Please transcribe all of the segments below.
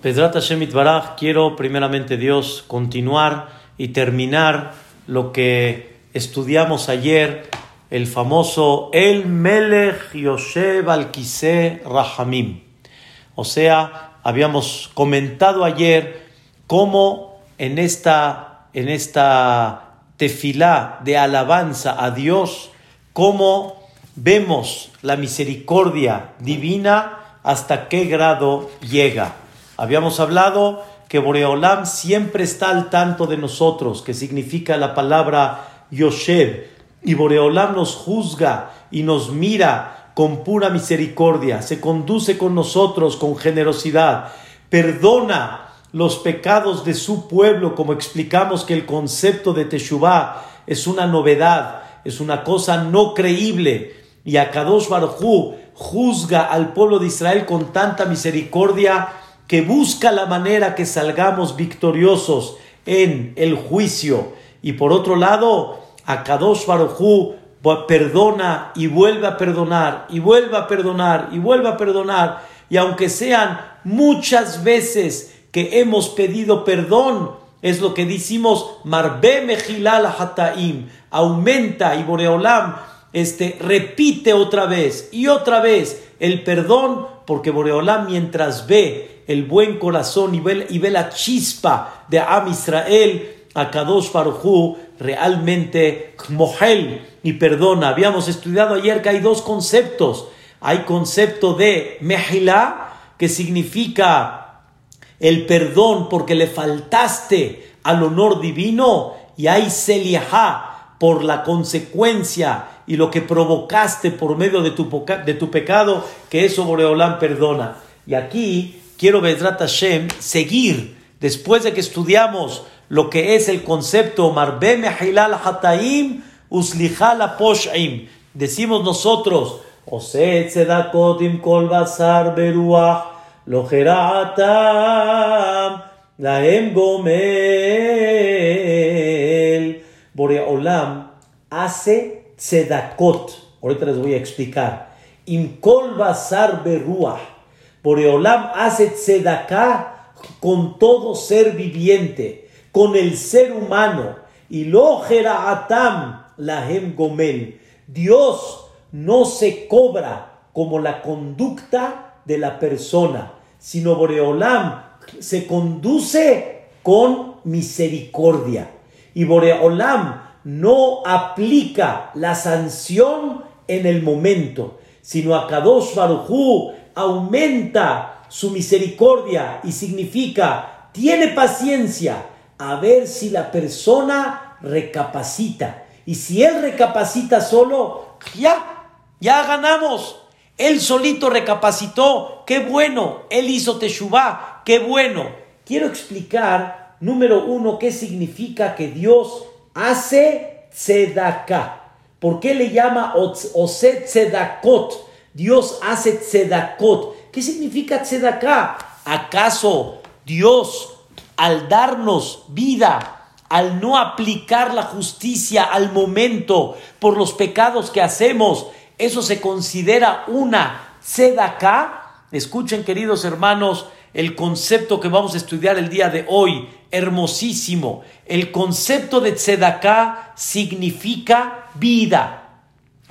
Pedrat Hashem Baraj, quiero primeramente Dios continuar y terminar lo que estudiamos ayer, el famoso El Melech Yoshev al Rahamim. O sea, habíamos comentado ayer cómo en esta, en esta tefilá de alabanza a Dios, cómo vemos la misericordia divina hasta qué grado llega. Habíamos hablado que Boreolam siempre está al tanto de nosotros, que significa la palabra Yoshev, y Boreolam nos juzga y nos mira con pura misericordia, se conduce con nosotros con generosidad, perdona los pecados de su pueblo, como explicamos que el concepto de Teshuvah es una novedad, es una cosa no creíble, y Akadosh Baruj juzga al pueblo de Israel con tanta misericordia que busca la manera que salgamos victoriosos en el juicio. Y por otro lado, Akadosh Barujú perdona y vuelve a perdonar, y vuelve a perdonar, y vuelve a perdonar. Y aunque sean muchas veces que hemos pedido perdón, es lo que decimos, Marbe Mejilal Hataim, aumenta y Boreolam este, repite otra vez y otra vez el perdón, porque Boreolam mientras ve el buen corazón y ve, la chispa de Am Israel, a Kadosh Baruchu realmente mohel y perdona. Habíamos estudiado ayer que hay dos conceptos. Hay concepto de mehilá, que significa el perdón porque le faltaste al honor divino, y hay seliahá por la consecuencia y lo que provocaste por medio de tu, de tu pecado, que eso Boreolán perdona. Y aquí quiero Bezrat Hashem seguir, después de que estudiamos lo que es el concepto Marbe Mehilal Hataim Uslijal Poshim. Decimos nosotros, Oset Sedakotim Kol Basar Beruach Lojeratam Laem Gomel. Borea Olam hace tzedakot. Ahorita les voy a explicar. Im Kol Basar Beruach Boreolam hace tzedaká con todo ser viviente, con el ser humano. Y lo atam lahem gomel. Dios no se cobra como la conducta de la persona, sino Boreolam se conduce con misericordia. Y Boreolam no aplica la sanción en el momento, sino a Kadosh aumenta su misericordia y significa, tiene paciencia a ver si la persona recapacita. Y si él recapacita solo, ya, ya ganamos. Él solito recapacitó, qué bueno. Él hizo Teshuvah, qué bueno. Quiero explicar, número uno, qué significa que Dios hace tzedakah. ¿Por qué le llama Oset Tzedakot? Dios hace tzedakot. ¿Qué significa tzedaká? ¿Acaso Dios, al darnos vida, al no aplicar la justicia al momento por los pecados que hacemos, eso se considera una tzedaká? Escuchen, queridos hermanos, el concepto que vamos a estudiar el día de hoy, hermosísimo. El concepto de tzedaká significa vida.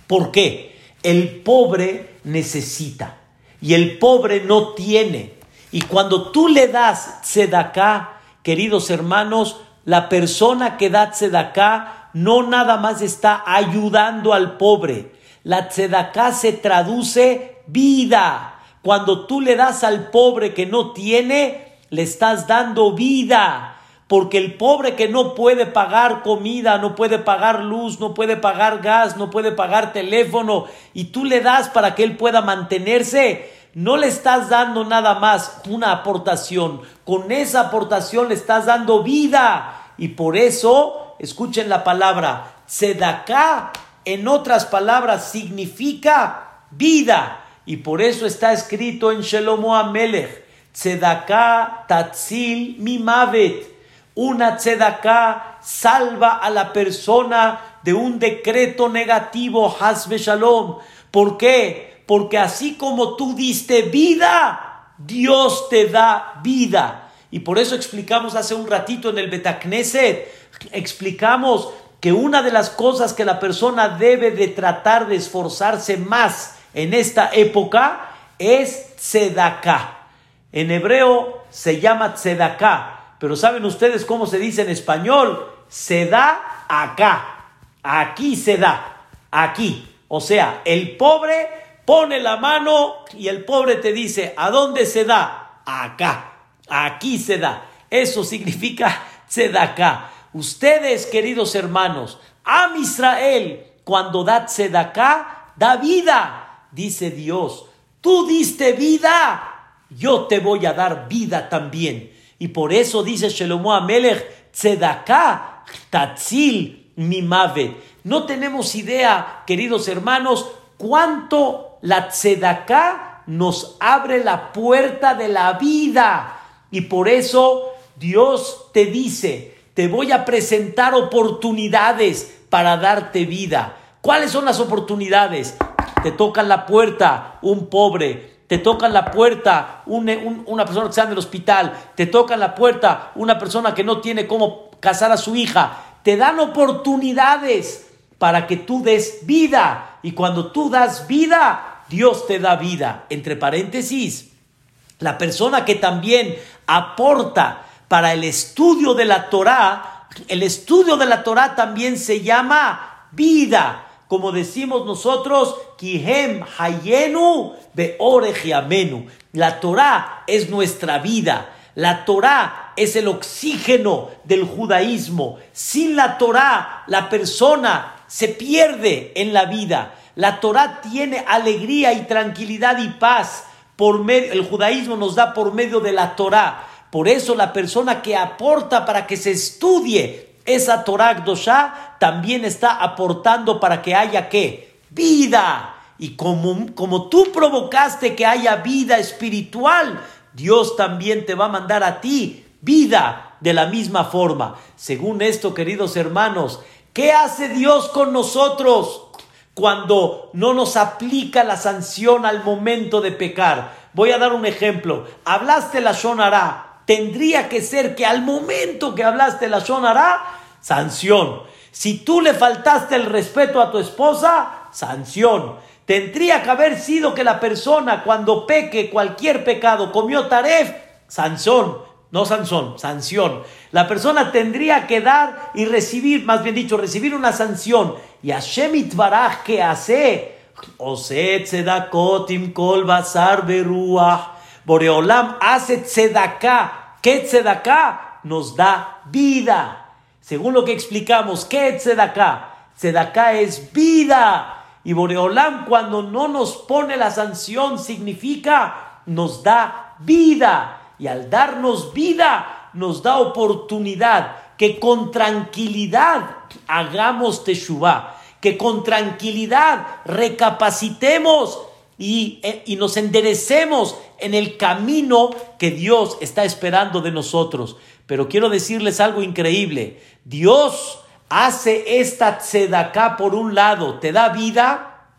¿Por qué? El pobre necesita y el pobre no tiene. Y cuando tú le das tzedaká, queridos hermanos, la persona que da tzedaká no nada más está ayudando al pobre. La tzedaká se traduce vida. Cuando tú le das al pobre que no tiene, le estás dando vida porque el pobre que no puede pagar comida, no puede pagar luz, no puede pagar gas, no puede pagar teléfono, y tú le das para que él pueda mantenerse, no le estás dando nada más una aportación, con esa aportación le estás dando vida. Y por eso, escuchen la palabra, sedaká, en otras palabras, significa vida. Y por eso está escrito en Shelomo Amelech, sedaká tatzil mimavet una tzedaká salva a la persona de un decreto negativo, Hasbe Shalom. ¿Por qué? Porque así como tú diste vida, Dios te da vida. Y por eso explicamos hace un ratito en el Betacneset, explicamos que una de las cosas que la persona debe de tratar de esforzarse más en esta época es tzedaká. En hebreo se llama tzedaká, pero ¿saben ustedes cómo se dice en español? Se da acá, aquí se da, aquí. O sea, el pobre pone la mano y el pobre te dice, ¿a dónde se da? Acá, aquí se da. Eso significa tzedaká. Ustedes, queridos hermanos, Am Israel, cuando da tzedaká, da vida, dice Dios. Tú diste vida, yo te voy a dar vida también. Y por eso dice Shelomo Amelech, tzedaká, tatzil, mimavet. No tenemos idea, queridos hermanos, cuánto la tzedaká nos abre la puerta de la vida. Y por eso Dios te dice, te voy a presentar oportunidades para darte vida. ¿Cuáles son las oportunidades? Te tocan la puerta un pobre, te tocan la puerta una persona que está en el hospital, te tocan la puerta una persona que no tiene cómo casar a su hija. Te dan oportunidades para que tú des vida. Y cuando tú das vida, Dios te da vida. Entre paréntesis, la persona que también aporta para el estudio de la Torah, el estudio de la Torah también se llama vida. Como decimos nosotros, Kihem Hayenu Beorejiamenu. La Torah es nuestra vida. La Torah es el oxígeno del judaísmo. Sin la Torah, la persona se pierde en la vida. La Torah tiene alegría y tranquilidad y paz. Por medio, el judaísmo nos da por medio de la Torah. Por eso la persona que aporta para que se estudie esa Torah Dosha también está aportando para que haya qué? Vida. Y como, como tú provocaste que haya vida espiritual, Dios también te va a mandar a ti vida de la misma forma. Según esto, queridos hermanos, ¿qué hace Dios con nosotros cuando no nos aplica la sanción al momento de pecar? Voy a dar un ejemplo. Hablaste la Shonara, tendría que ser que al momento que hablaste la sonará, sanción. Si tú le faltaste el respeto a tu esposa, sanción. Tendría que haber sido que la persona cuando peque cualquier pecado comió taref, sanción. No sanción, sanción. La persona tendría que dar y recibir, más bien dicho, recibir una sanción. Y Hashem Itbaraj, ¿qué hace? Oset sedakotim kol basar beruah Boreolam hace tzedaká. ¿Qué tzedaká? Nos da vida. Según lo que explicamos, ¿qué es tzedaká? Tzedaká es vida. Y Boreolam cuando no nos pone la sanción significa nos da vida. Y al darnos vida nos da oportunidad que con tranquilidad hagamos teshuvah. Que con tranquilidad recapacitemos eh, y, nos enderecemos en el camino que Dios está esperando de nosotros. Pero quiero decirles algo increíble. Dios hace esta tzedaká por un lado, te da vida,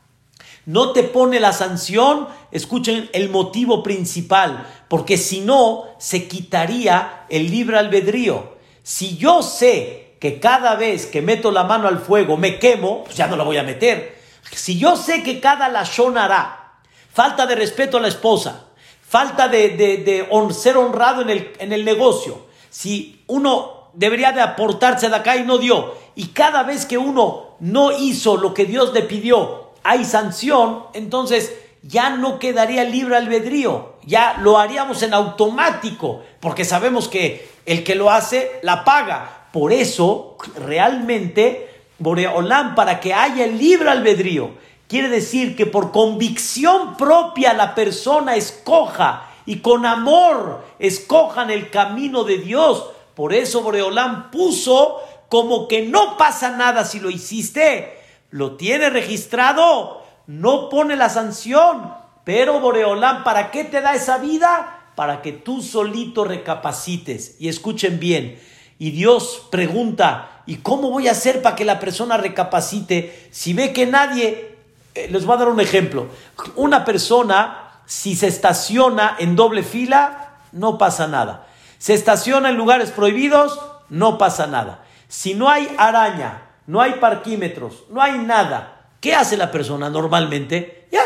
no te pone la sanción, escuchen el motivo principal, porque si no, se quitaría el libre albedrío. Si yo sé que cada vez que meto la mano al fuego me quemo, pues ya no la voy a meter. Si yo sé que cada lashon hará falta de respeto a la esposa, falta de, ser honrado en el, en el negocio. Si uno debería de aportarse de acá y no dio, y cada vez que uno no hizo lo que Dios le pidió, hay sanción, entonces ya no quedaría libre albedrío, ya lo haríamos en automático, porque sabemos que el que lo hace la paga. Por eso, realmente, Boreolam, para que haya libre albedrío, Quiere decir que por convicción propia la persona escoja y con amor escojan el camino de Dios. Por eso Boreolán puso como que no pasa nada si lo hiciste. Lo tiene registrado, no pone la sanción. Pero Boreolán, ¿para qué te da esa vida? Para que tú solito recapacites. Y escuchen bien. Y Dios pregunta, ¿y cómo voy a hacer para que la persona recapacite si ve que nadie eh, les voy a dar un ejemplo. Una persona si se estaciona en doble fila, no pasa nada. Se estaciona en lugares prohibidos, no pasa nada. Si no hay araña, no hay parquímetros, no hay nada, ¿qué hace la persona normalmente? Ya,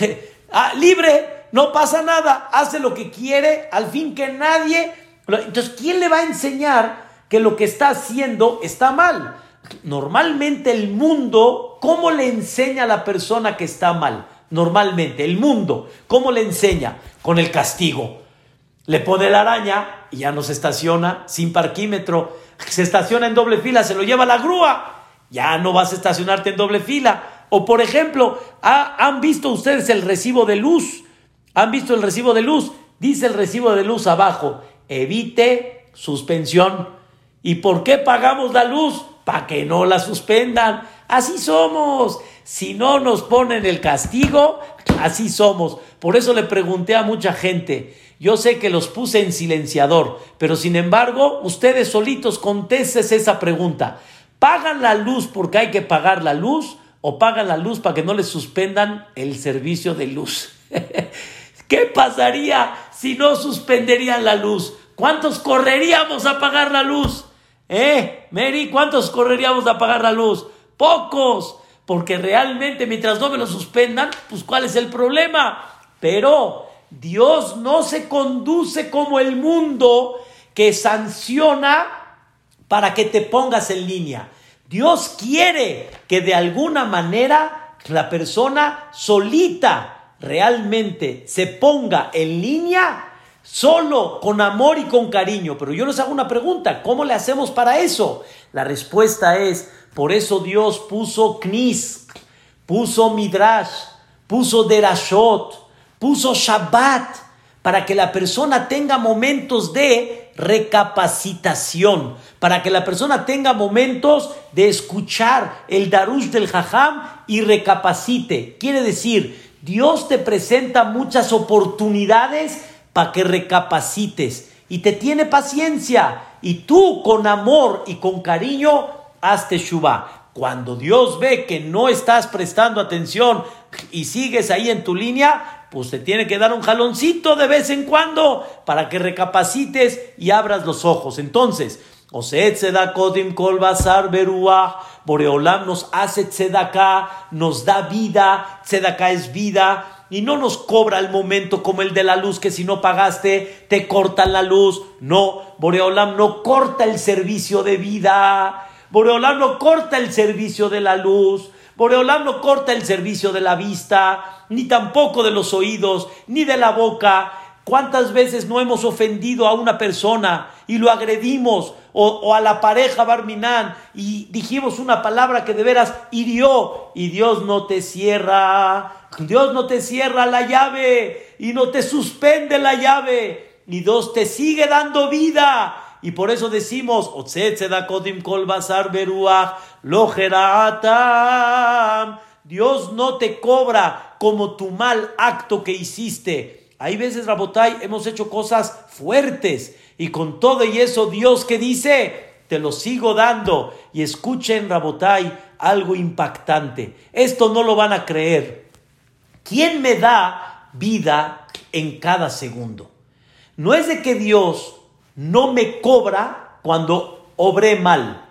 ah, libre, no pasa nada, hace lo que quiere, al fin que nadie... Entonces, ¿quién le va a enseñar que lo que está haciendo está mal? Normalmente el mundo, ¿cómo le enseña a la persona que está mal? Normalmente, el mundo, ¿cómo le enseña? Con el castigo. Le pone la araña y ya no se estaciona sin parquímetro. Se estaciona en doble fila, se lo lleva la grúa. Ya no vas a estacionarte en doble fila. O por ejemplo, ¿han visto ustedes el recibo de luz? ¿Han visto el recibo de luz? Dice el recibo de luz abajo, evite suspensión. ¿Y por qué pagamos la luz? Para que no la suspendan. Así somos. Si no nos ponen el castigo, así somos. Por eso le pregunté a mucha gente, yo sé que los puse en silenciador, pero sin embargo, ustedes solitos contestes esa pregunta. ¿Pagan la luz porque hay que pagar la luz o pagan la luz para que no les suspendan el servicio de luz? ¿Qué pasaría si no suspenderían la luz? ¿Cuántos correríamos a pagar la luz? ¿Eh? Mary, ¿cuántos correríamos a pagar la luz? Pocos. Porque realmente mientras no me lo suspendan, pues ¿cuál es el problema? Pero Dios no se conduce como el mundo que sanciona para que te pongas en línea. Dios quiere que de alguna manera la persona solita realmente se ponga en línea solo con amor y con cariño. Pero yo les hago una pregunta, ¿cómo le hacemos para eso? La respuesta es, por eso Dios puso Knis, puso Midrash, puso Derashot, puso Shabbat, para que la persona tenga momentos de recapacitación, para que la persona tenga momentos de escuchar el Darush del Jajam y recapacite. Quiere decir, Dios te presenta muchas oportunidades para que recapacites y te tiene paciencia y tú con amor y con cariño hazte Shubá. Cuando Dios ve que no estás prestando atención y sigues ahí en tu línea, pues te tiene que dar un jaloncito de vez en cuando para que recapacites y abras los ojos. Entonces, Oset Kodim Kol Basar Beruah, Boreolam nos hace Tzedaká, nos da vida, Tzedaká es vida, y no nos cobra el momento como el de la luz, que si no pagaste te cortan la luz. No, Boreolam no corta el servicio de vida. Boreolam no corta el servicio de la luz. Boreolam no corta el servicio de la vista, ni tampoco de los oídos, ni de la boca. ¿Cuántas veces no hemos ofendido a una persona y lo agredimos? O, a la pareja Barminán y dijimos una palabra que de veras hirió y Dios no te cierra, Dios no te cierra la llave y no te suspende la llave y Dios te sigue dando vida. Y por eso decimos, Dios no te cobra como tu mal acto que hiciste. Hay veces, Rabotai, hemos hecho cosas fuertes y con todo y eso, Dios que dice, te lo sigo dando. Y escuchen, Rabotai, algo impactante. Esto no lo van a creer. ¿Quién me da vida en cada segundo? No es de que Dios no me cobra cuando obré mal,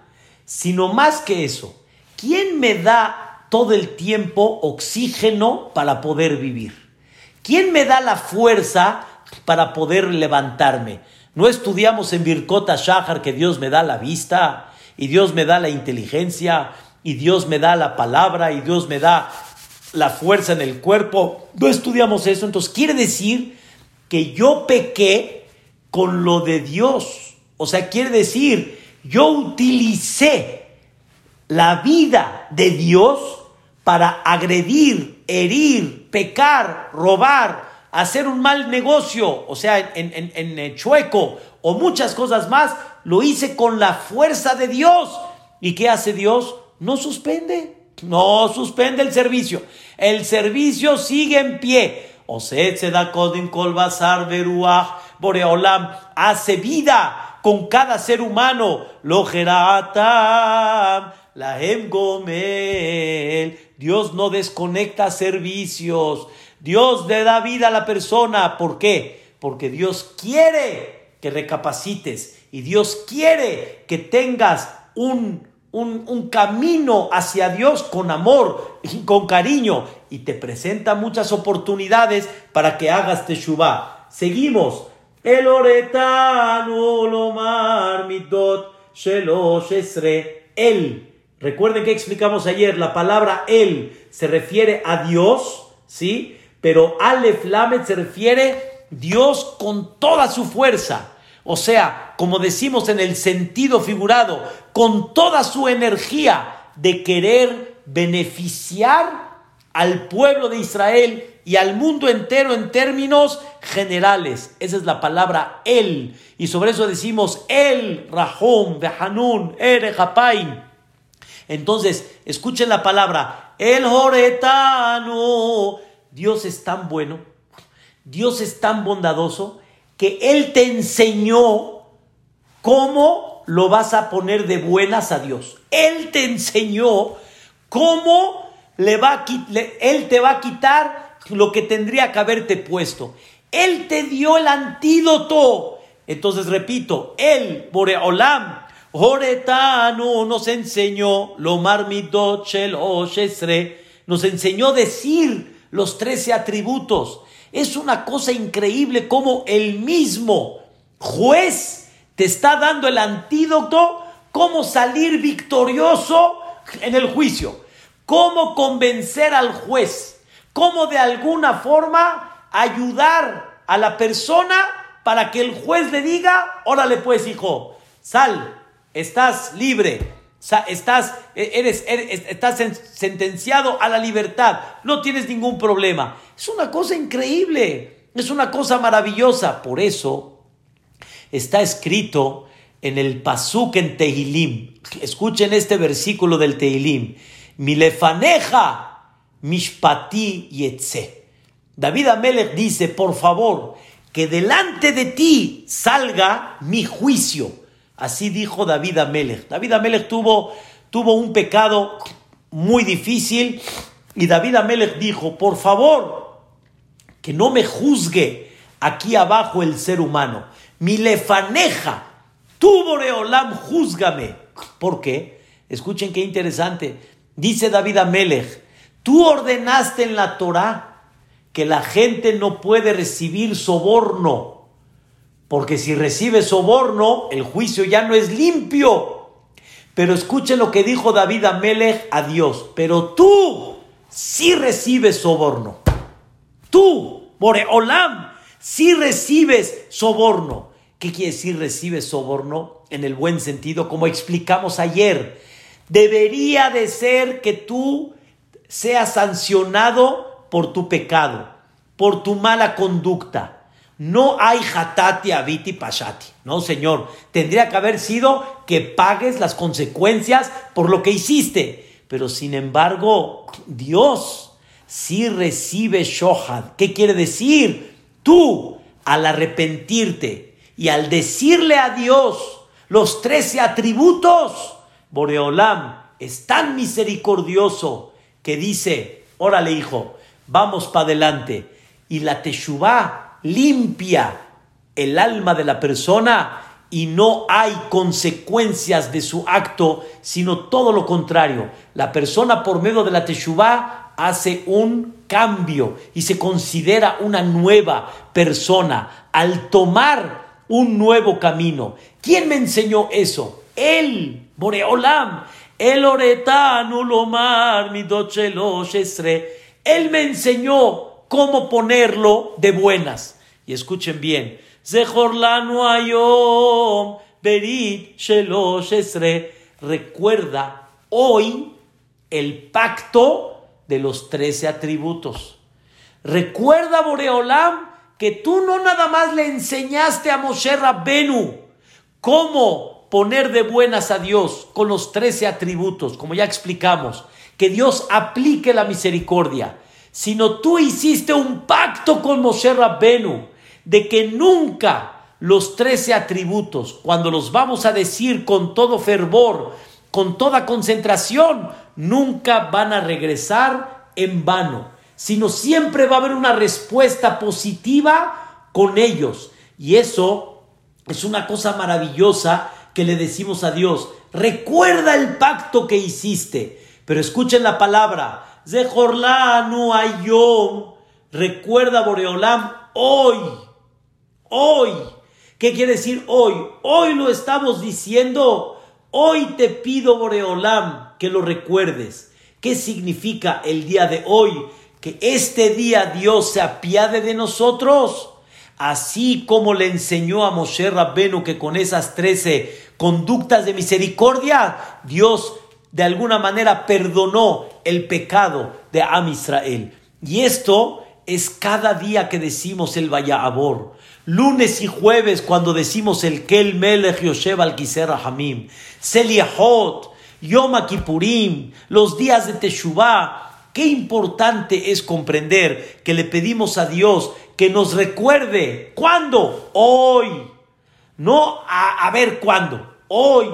sino más que eso. ¿Quién me da todo el tiempo oxígeno para poder vivir? ¿Quién me da la fuerza para poder levantarme? ¿No estudiamos en Birkota Shahar que Dios me da la vista y Dios me da la inteligencia y Dios me da la palabra y Dios me da la fuerza en el cuerpo? ¿No estudiamos eso? Entonces quiere decir que yo pequé con lo de Dios. O sea, quiere decir, yo utilicé la vida de Dios para agredir, herir, pecar, robar, hacer un mal negocio, o sea, en, en, eh, chueco o muchas cosas más, lo hice con la fuerza de Dios. ¿Y qué hace Dios? No suspende, no suspende el servicio. El servicio sigue en pie. Da kodim kol basar boreolam hace vida con cada ser humano. Lo la Gomel. Dios no desconecta servicios. Dios le da vida a la persona. ¿Por qué? Porque Dios quiere que recapacites y Dios quiere que tengas un, un, camino hacia Dios con amor y con cariño y te presenta muchas oportunidades para que hagas teshuvah. Seguimos. El oretano lomar midot shelosh. Él. Recuerden que explicamos ayer, la palabra él se refiere a Dios, ¿sí? Pero Aleph Lamed se refiere Dios con toda su fuerza. O sea, como decimos en el sentido figurado, con toda su energía de querer beneficiar al pueblo de Israel y al mundo entero en términos generales. Esa es la palabra él. Y sobre eso decimos el, Rahom, Behanun, Ere, Entonces, escuchen la palabra el Joretano. Dios es tan bueno, Dios es tan bondadoso que Él te enseñó cómo lo vas a poner de buenas a Dios. Él te enseñó cómo le va Él te va a quitar lo que tendría que haberte puesto. Él te dio el antídoto. Entonces repito, Él, Boreolam, Joretano, nos enseñó, lo marmidot shel nos enseñó a decir los trece atributos. Es una cosa increíble como el mismo juez te está dando el antídoto, cómo salir victorioso en el juicio, cómo convencer al juez, cómo de alguna forma ayudar a la persona para que el juez le diga, órale pues hijo, sal, estás libre, estás, e-, eres, estás sentenciado a la libertad, no tienes ningún problema. Es una cosa increíble, es una cosa maravillosa. Por eso está escrito en el Pasuk en Tehilim. Escuchen este versículo del Tehilim. Milefaneja mishpati yetze. David Amelech dice, por favor, que delante de ti salga mi juicio. Así dijo David Amelech. David Amelech tuvo, tuvo un pecado muy difícil y David Amelech dijo, por favor, que no me juzgue aquí abajo el ser humano. Mi lefaneja, tú Boreolam, júzgame. ¿Por qué? Escuchen qué interesante. Dice David Amelech, tú ordenaste en la Torah que la gente no puede recibir soborno porque si recibe soborno, el juicio ya no es limpio. Pero escuchen lo que dijo David Amelech a Dios. Pero tú sí recibes soborno. Tú, Moreolam, sí recibes soborno. ¿Qué quiere decir recibes soborno? En el buen sentido, como explicamos ayer. Debería de ser que tú seas sancionado por tu pecado, por tu mala conducta no hay hatati, abiti, pashati. No, señor. Tendría que haber sido que pagues las consecuencias por lo que hiciste. Pero sin embargo, Dios sí recibe shohad. ¿Qué quiere decir? Tú, al arrepentirte y al decirle a Dios los trece atributos, Boreolam es tan misericordioso que dice, órale hijo, vamos para adelante. Y la teshuvah limpia el alma de la persona y no hay consecuencias de su acto, sino todo lo contrario. La persona por medio de la teshuvah hace un cambio y se considera una nueva persona al tomar un nuevo camino. ¿Quién me enseñó eso? Él, Boreolam, el oretano lomar mi Él me enseñó cómo ponerlo de buenas. Y escuchen bien. ayom berit Recuerda hoy el pacto de los trece atributos. Recuerda, Boreolam, que tú no nada más le enseñaste a Moshe Rabbenu cómo poner de buenas a Dios con los trece atributos, como ya explicamos, que Dios aplique la misericordia, sino tú hiciste un pacto con Moshe Rabbenu de que nunca los trece atributos, cuando los vamos a decir con todo fervor, con toda concentración, nunca van a regresar en vano, sino siempre va a haber una respuesta positiva con ellos. Y eso es una cosa maravillosa que le decimos a Dios. Recuerda el pacto que hiciste. Pero escuchen la palabra. Zehorlanu ayom. Recuerda Boreolam hoy. Hoy. ¿Qué quiere decir hoy? Hoy lo estamos diciendo. Hoy te pido, Boreolam, que lo recuerdes. ¿Qué significa el día de hoy? Que este día Dios se apiade de nosotros. Así como le enseñó a Moshe Rabbenu que con esas trece conductas de misericordia, Dios de alguna manera perdonó el pecado de Am Israel. Y esto es cada día que decimos el Abor. Lunes y jueves cuando decimos el Kel Melech Yoshev al Hamim. Seliahot, Yom Kippurim, los días de Teshuvah. Qué importante es comprender que le pedimos a Dios que nos recuerde. ¿Cuándo? Hoy. No a, a ver cuándo. Hoy.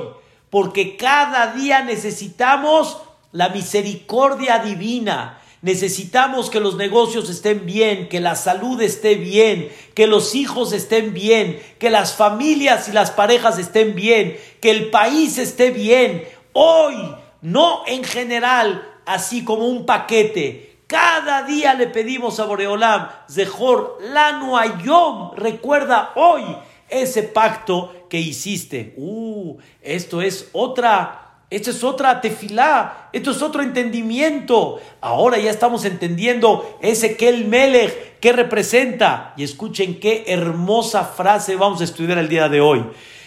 Porque cada día necesitamos la misericordia divina. Necesitamos que los negocios estén bien, que la salud esté bien, que los hijos estén bien, que las familias y las parejas estén bien, que el país esté bien hoy, no en general, así como un paquete. Cada día le pedimos a Boreolam, Zehor Lanu Ayom, recuerda hoy ese pacto que hiciste. Uh, esto es otra esto es otra tefilá, esto es otro entendimiento. Ahora ya estamos entendiendo ese Kel Melech que representa. Y escuchen qué hermosa frase vamos a estudiar el día de hoy.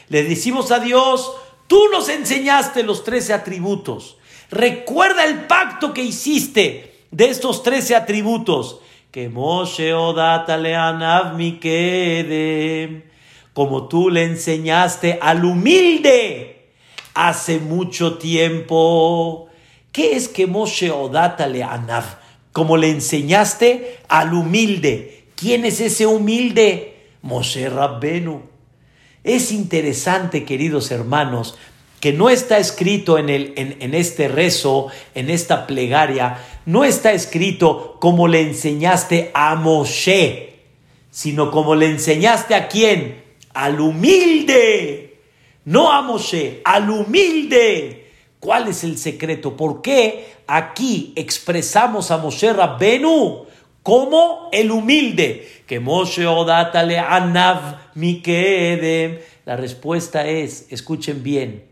Le decimos a Dios, Tú nos enseñaste los trece atributos. Recuerda el pacto que hiciste de estos trece atributos. Que Moshe Odatale como tú le enseñaste al humilde hace mucho tiempo. ¿Qué es que Moshe Odatale Anav? Como le enseñaste al humilde. ¿Quién es ese humilde? Moshe Rabbenu. Es interesante, queridos hermanos, que no está escrito en, el, en, este rezo, en esta plegaria, no está escrito como le enseñaste a Moshe, sino como le enseñaste a quién? Al humilde. No a Moshe, al humilde. ¿Cuál es el secreto? ¿Por qué aquí expresamos a Moshe Rabbenu como el humilde? que Moshe Odatale Anav Mikedem. La respuesta es, escuchen bien,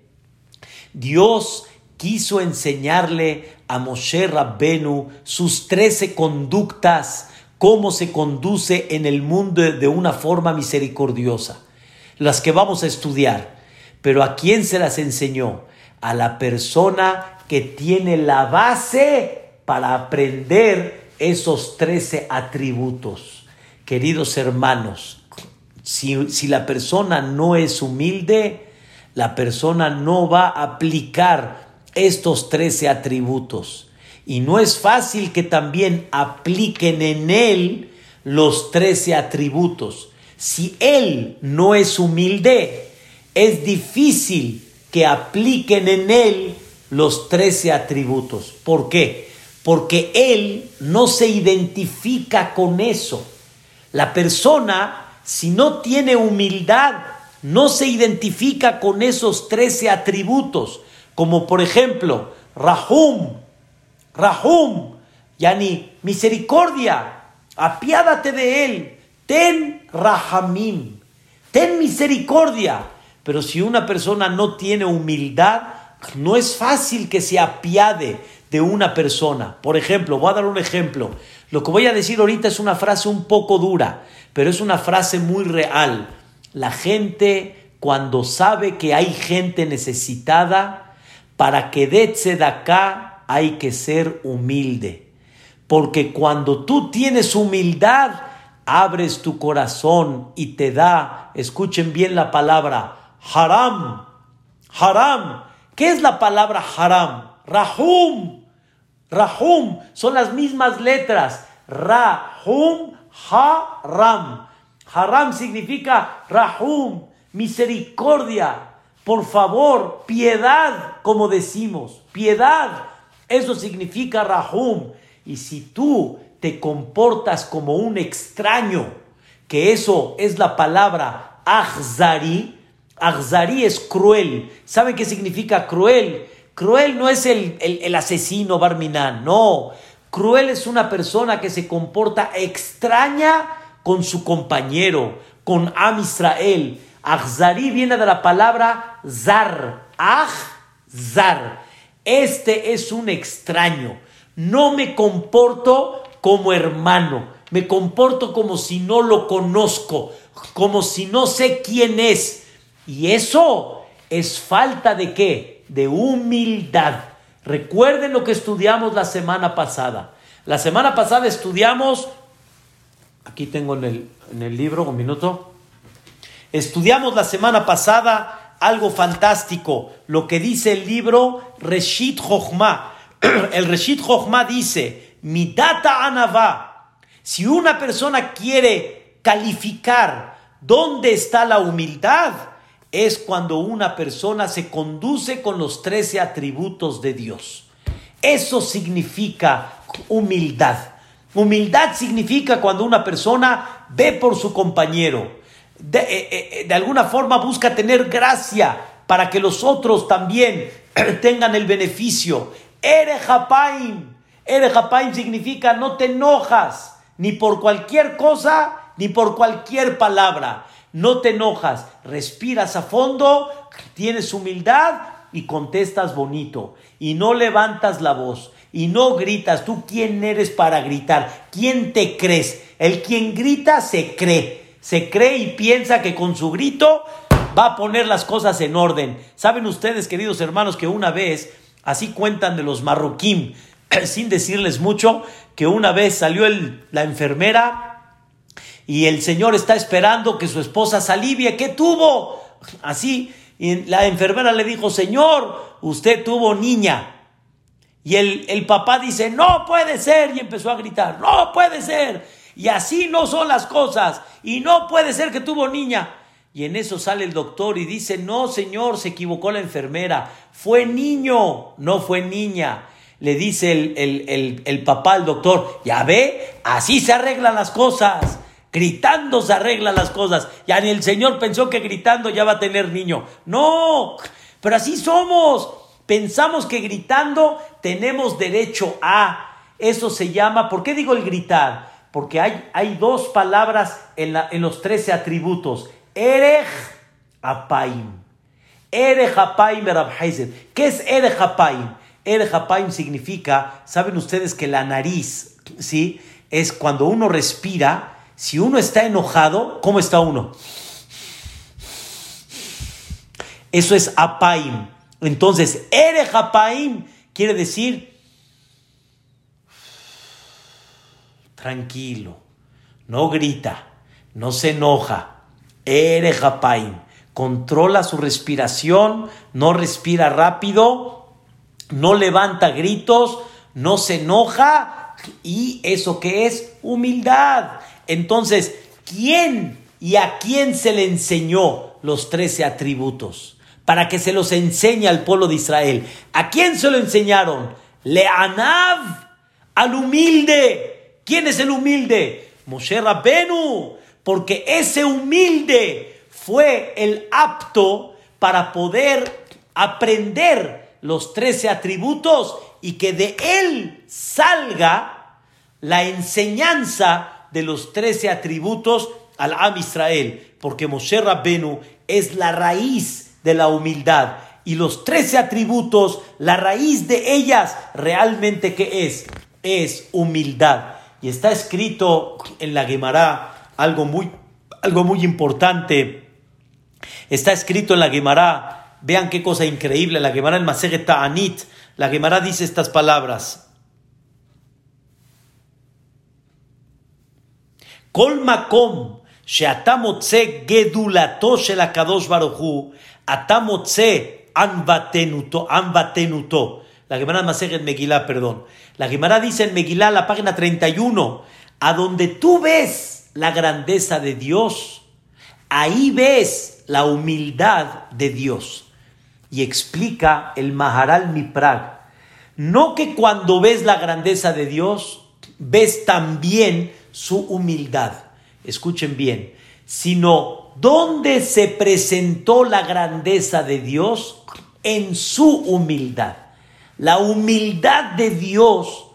Dios quiso enseñarle a Moshe Rabbenu sus trece conductas, cómo se conduce en el mundo de una forma misericordiosa, las que vamos a estudiar. Pero ¿a quién se las enseñó? A la persona que tiene la base para aprender esos trece atributos. Queridos hermanos, si, la persona no es humilde, la persona no va a aplicar estos trece atributos. Y no es fácil que también apliquen en él los trece atributos. Si él no es humilde, es difícil que apliquen en él los trece atributos. ¿Por qué? Porque él no se identifica con eso. La persona, si no tiene humildad, no se identifica con esos trece atributos, como por ejemplo, Rahum, Rahum, Yani, misericordia, apiádate de él, ten Rahamim, ten misericordia. Pero si una persona no tiene humildad, no es fácil que se apiade de una persona. Por ejemplo, voy a dar un ejemplo. Lo que voy a decir ahorita es una frase un poco dura, pero es una frase muy real. La gente, cuando sabe que hay gente necesitada, para que dé acá hay que ser humilde. Porque cuando tú tienes humildad, abres tu corazón y te da, escuchen bien la palabra, haram, haram. ¿Qué es la palabra haram? Rahum. Rahum son las mismas letras. Rahum, Haram. Haram significa Rahum, misericordia. Por favor, piedad, como decimos. Piedad. Eso significa Rahum. Y si tú te comportas como un extraño, que eso es la palabra Ahzari, Ahzari es cruel. ¿Saben qué significa cruel? Cruel no es el, el, asesino Barminan, no. Cruel es una persona que se comporta extraña con su compañero, con Am Israel. Viene de la palabra zar, zar. Este es un extraño. No me comporto como hermano, me comporto como si no lo conozco, como si no sé quién es. Y eso es falta de qué? De humildad. Recuerden lo que estudiamos la semana pasada. La semana pasada estudiamos, aquí tengo en el, en el libro, un minuto, estudiamos la semana pasada algo fantástico, lo que dice el libro Reshit Jochma. El Reshit Jochma dice, mi data anava, si una persona quiere calificar dónde está la humildad, es cuando una persona se conduce con los trece atributos de Dios. Eso significa humildad. Humildad significa cuando una persona ve por su compañero, de, eh, eh, eh, alguna forma busca tener gracia para que los otros también tengan el beneficio. Ere Japaim. Ere significa no te enojas ni por cualquier cosa ni por cualquier palabra no te enojas, respiras a fondo, tienes humildad y contestas bonito. Y no levantas la voz y no gritas. ¿Tú quién eres para gritar? ¿Quién te crees? El quien grita se cree. Se cree y piensa que con su grito va a poner las cosas en orden. Saben ustedes, queridos hermanos, que una vez, así cuentan de los marroquín, sin decirles mucho, que una vez salió la enfermera y el Señor está esperando que su esposa se alivie. ¿Qué tuvo? Así, y la enfermera le dijo, Señor, usted tuvo niña. Y el, el papá dice, no puede ser. Y empezó a gritar, no puede ser. Y así no son las cosas. Y no puede ser que tuvo niña. Y en eso sale el doctor y dice, no, señor, se equivocó la enfermera. Fue niño, no fue niña. Le dice el, el, el papá al doctor, ya ve, así se arreglan las cosas. Gritando se arreglan las cosas. Ya ni el Señor pensó que gritando ya va a tener niño. No, pero así somos. Pensamos que gritando tenemos derecho a. Eso se llama, ¿por qué digo el gritar? Porque hay, hay dos palabras en, la, en los trece atributos. Erej apaim. Erej apaim ¿Qué es Erej apaim? Erej apaim significa, saben ustedes que la nariz, ¿sí? Es cuando uno respira, si uno está enojado, ¿cómo está uno? Eso es apaim. Entonces, ere apaim quiere decir tranquilo, no grita, no se enoja. Ere apaim controla su respiración, no respira rápido, no levanta gritos, no se enoja y eso que es humildad. Entonces, ¿quién y a quién se le enseñó los trece atributos? Para que se los enseñe al pueblo de Israel. ¿A quién se lo enseñaron? Leanav, al humilde. ¿Quién es el humilde? Moshe Rabbenu. Porque ese humilde fue el apto para poder aprender los trece atributos y que de él salga la enseñanza de los trece atributos al Am Israel, porque Moshe Rabbenu es la raíz de la humildad. Y los trece atributos, la raíz de ellas, realmente que es? Es humildad. Y está escrito en la Gemara algo muy, algo muy importante. Está escrito en la Gemara, vean qué cosa increíble, la Gemara el Maseret Ta'anit, la Gemara dice estas palabras. Kol makom sheata gedulato shel Atamotse anbatenuto, anbatenuto. La Gemara Maser en Megilá, perdón. La Gemara dice en Megilá, la página 31, a donde tú ves la grandeza de Dios, ahí ves la humildad de Dios. Y explica el Maharal Miprag. No que cuando ves la grandeza de Dios, ves también su humildad. Escuchen bien, sino dónde se presentó la grandeza de Dios en su humildad. La humildad de Dios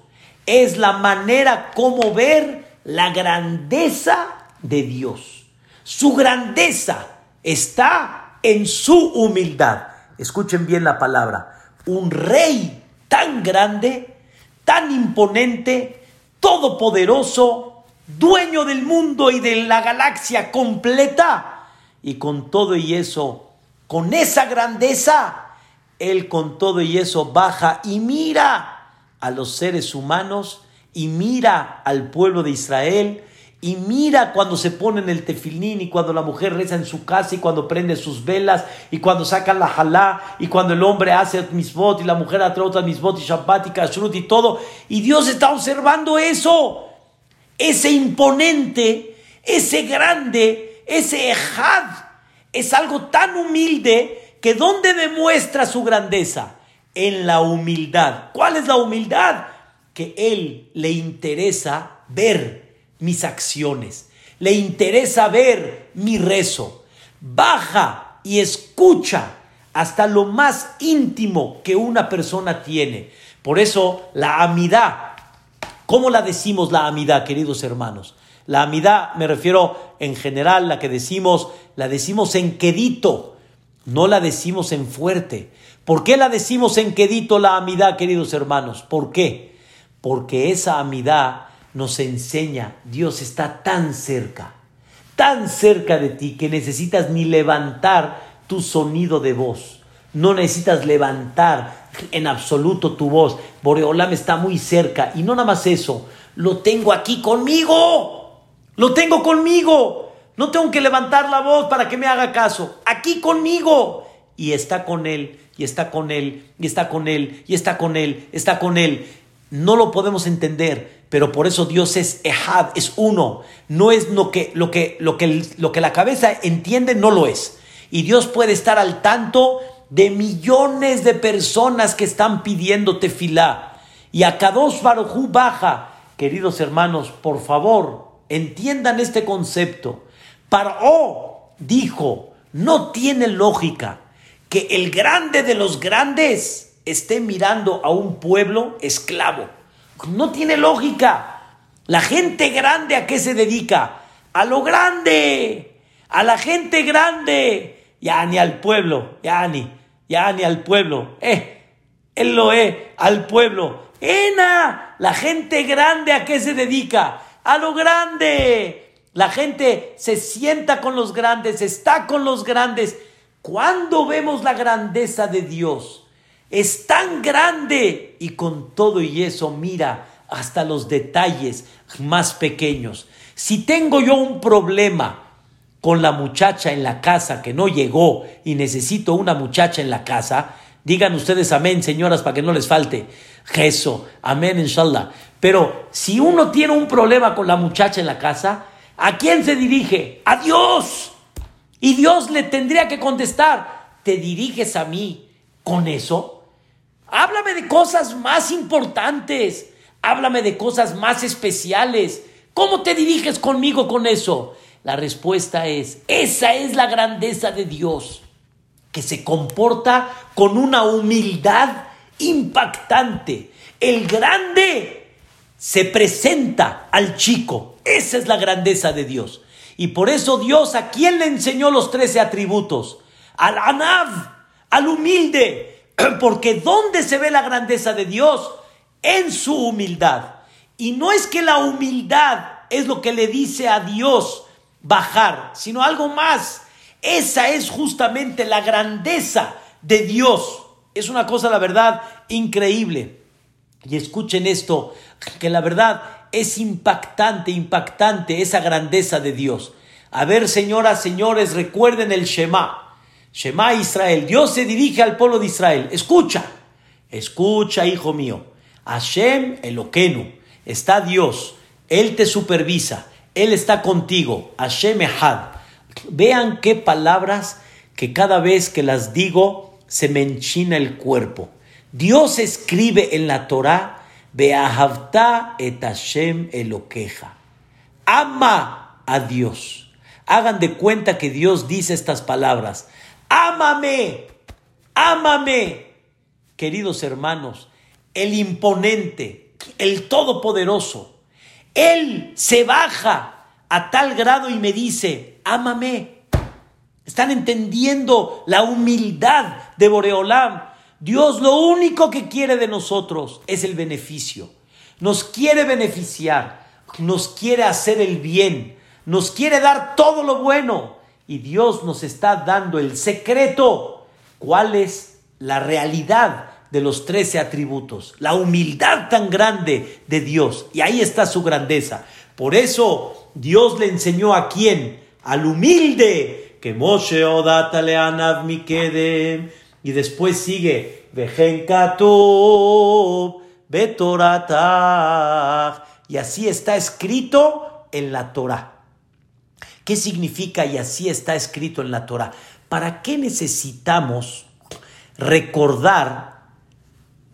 es la manera como ver la grandeza de Dios. Su grandeza está en su humildad. Escuchen bien la palabra. Un rey tan grande, tan imponente, todopoderoso, dueño del mundo y de la galaxia completa. Y con todo y eso, con esa grandeza, Él con todo y eso baja y mira a los seres humanos y mira al pueblo de Israel y mira cuando se pone en el tefilín y cuando la mujer reza en su casa y cuando prende sus velas y cuando saca la jalá y cuando el hombre hace misbot y la mujer otras misbot y shabbat y kashrut y todo. Y Dios está observando eso. Ese imponente, ese grande, ese ejad. Es algo tan humilde que ¿dónde demuestra su grandeza? En la humildad. ¿Cuál es la humildad? Que Él le interesa ver mis acciones, le interesa ver mi rezo, baja y escucha hasta lo más íntimo que una persona tiene. Por eso la amidad, ¿cómo la decimos la amidad, queridos hermanos? La amidad, me refiero en general, la que decimos, la decimos en quedito, no la decimos en fuerte. ¿Por qué la decimos en quedito la amidad, queridos hermanos? ¿Por qué? Porque esa amidad nos enseña, Dios está tan cerca, tan cerca de ti que necesitas ni levantar tu sonido de voz. No necesitas levantar en absoluto tu voz. Boreolam está muy cerca. Y no nada más eso, lo tengo aquí conmigo. Lo tengo conmigo. No tengo que levantar la voz para que me haga caso. Aquí conmigo. Y está con él, y está con él, y está con él, y está con él, está con él. No lo podemos entender, pero por eso Dios es Ehad, es uno. No es lo que, lo que, lo que, lo que la cabeza entiende, no lo es. Y Dios puede estar al tanto de millones de personas que están pidiendo tefilá. Y a Kadosh Barujú baja. Queridos hermanos, por favor, entiendan este concepto. Paró dijo, no tiene lógica que el grande de los grandes esté mirando a un pueblo esclavo. No tiene lógica. La gente grande a qué se dedica? A lo grande. A la gente grande. Ya ni al pueblo. Ya ni. Ya ni al pueblo. Eh. Él lo es. Al pueblo. Ena. La gente grande a qué se dedica? A lo grande. La gente se sienta con los grandes, está con los grandes. ¿Cuándo vemos la grandeza de Dios? es tan grande y con todo y eso mira hasta los detalles más pequeños. Si tengo yo un problema con la muchacha en la casa que no llegó y necesito una muchacha en la casa, digan ustedes amén, señoras, para que no les falte. Eso, amén, inshallah. Pero si uno tiene un problema con la muchacha en la casa, ¿a quién se dirige? A Dios. Y Dios le tendría que contestar, ¿te diriges a mí con eso? Háblame de cosas más importantes. Háblame de cosas más especiales. ¿Cómo te diriges conmigo con eso? La respuesta es, esa es la grandeza de Dios, que se comporta con una humildad impactante. El grande se presenta al chico. Esa es la grandeza de Dios. Y por eso Dios, ¿a quién le enseñó los trece atributos? Al Anav, al humilde, Porque ¿dónde se ve la grandeza de Dios? En su humildad. Y no es que la humildad es lo que le dice a Dios bajar, sino algo más. Esa es justamente la grandeza de Dios. Es una cosa, la verdad, increíble. Y escuchen esto, que la verdad es impactante, impactante esa grandeza de Dios. A ver, señoras, señores, recuerden el Shema. Shema Israel, Dios se dirige al pueblo de Israel. Escucha, escucha, hijo mío. Hashem Eloquenu, está Dios, Él te supervisa, Él está contigo. Hashem Ehad. Vean qué palabras que cada vez que las digo se me enchina el cuerpo. Dios escribe en la Torah Beahavta et Hashem eloqueja. Ama a Dios. Hagan de cuenta que Dios dice estas palabras. Ámame, ámame. Queridos hermanos, el imponente, el todopoderoso, Él se baja a tal grado y me dice, ámame. Están entendiendo la humildad de Boreolam. Dios lo único que quiere de nosotros es el beneficio. Nos quiere beneficiar, nos quiere hacer el bien, nos quiere dar todo lo bueno. Y Dios nos está dando el secreto. ¿Cuál es la realidad de los trece atributos? La humildad tan grande de Dios. Y ahí está su grandeza. Por eso Dios le enseñó a quién? Al humilde. Que Moshe Odatale Anav Mikedem y después sigue, y así está escrito en la Torah. ¿Qué significa y así está escrito en la Torah? ¿Para qué necesitamos recordar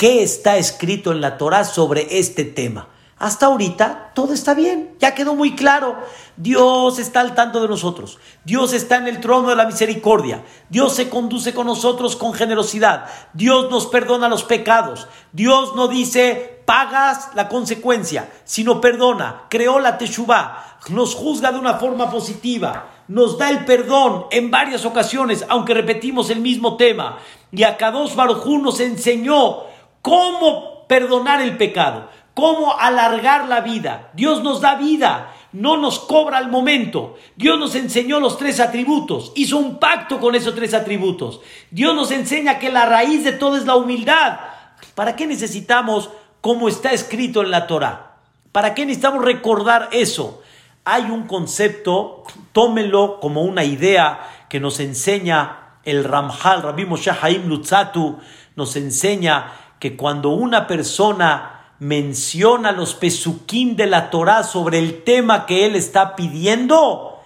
qué está escrito en la Torah sobre este tema? Hasta ahorita todo está bien, ya quedó muy claro. Dios está al tanto de nosotros. Dios está en el trono de la misericordia. Dios se conduce con nosotros con generosidad. Dios nos perdona los pecados. Dios no dice pagas la consecuencia, sino perdona. Creó la Teshuvah. Nos juzga de una forma positiva. Nos da el perdón en varias ocasiones, aunque repetimos el mismo tema. Y a Kadosh Baruj nos enseñó cómo perdonar el pecado cómo alargar la vida. Dios nos da vida, no nos cobra al momento. Dios nos enseñó los tres atributos, hizo un pacto con esos tres atributos. Dios nos enseña que la raíz de todo es la humildad. ¿Para qué necesitamos como está escrito en la Torah? ¿Para qué necesitamos recordar eso? Hay un concepto, tómenlo como una idea que nos enseña el Ramjal, Rabbi Moshe Haim Lutzatu, nos enseña que cuando una persona menciona los pesuquín de la Torah sobre el tema que él está pidiendo,